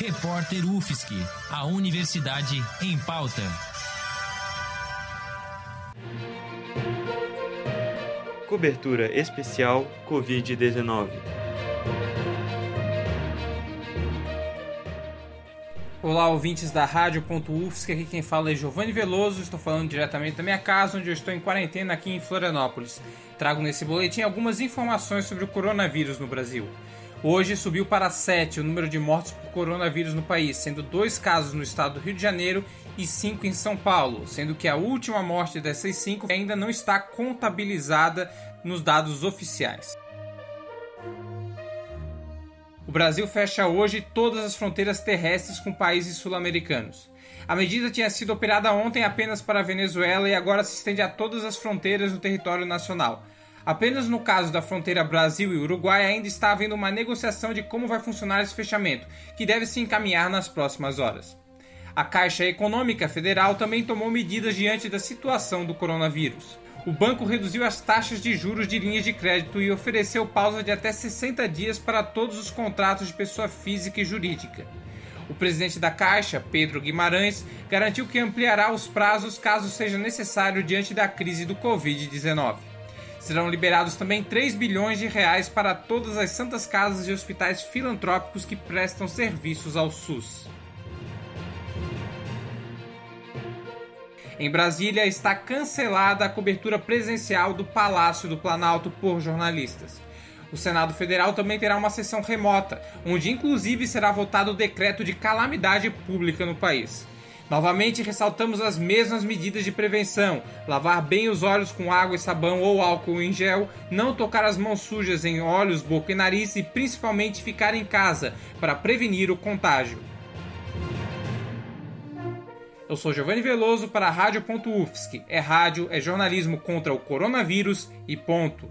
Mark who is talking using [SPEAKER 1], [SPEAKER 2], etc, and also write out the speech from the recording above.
[SPEAKER 1] Repórter UFSC, a Universidade em Pauta.
[SPEAKER 2] Cobertura especial Covid-19.
[SPEAKER 3] Olá, ouvintes da Rádio.UFSC, aqui quem fala é Giovanni Veloso, estou falando diretamente da minha casa, onde eu estou em quarentena aqui em Florianópolis. Trago nesse boletim algumas informações sobre o coronavírus no Brasil. Hoje subiu para 7 o número de mortes por coronavírus no país, sendo dois casos no estado do Rio de Janeiro e cinco em São Paulo, sendo que a última morte dessas cinco ainda não está contabilizada nos dados oficiais. O Brasil fecha hoje todas as fronteiras terrestres com países sul-americanos. A medida tinha sido operada ontem apenas para a Venezuela e agora se estende a todas as fronteiras do território nacional. Apenas no caso da fronteira Brasil e Uruguai ainda está havendo uma negociação de como vai funcionar esse fechamento, que deve se encaminhar nas próximas horas. A Caixa Econômica Federal também tomou medidas diante da situação do coronavírus. O banco reduziu as taxas de juros de linhas de crédito e ofereceu pausa de até 60 dias para todos os contratos de pessoa física e jurídica. O presidente da Caixa, Pedro Guimarães, garantiu que ampliará os prazos caso seja necessário diante da crise do Covid-19. Serão liberados também 3 bilhões de reais para todas as santas casas e hospitais filantrópicos que prestam serviços ao SUS. Em Brasília está cancelada a cobertura presencial do Palácio do Planalto por jornalistas. O Senado Federal também terá uma sessão remota, onde inclusive será votado o decreto de calamidade pública no país. Novamente ressaltamos as mesmas medidas de prevenção: lavar bem os olhos com água e sabão ou álcool em gel, não tocar as mãos sujas em olhos, boca e nariz e principalmente ficar em casa para prevenir o contágio. Eu sou Giovanni Veloso para a Rádio.UFSC. É rádio, é jornalismo contra o coronavírus e ponto.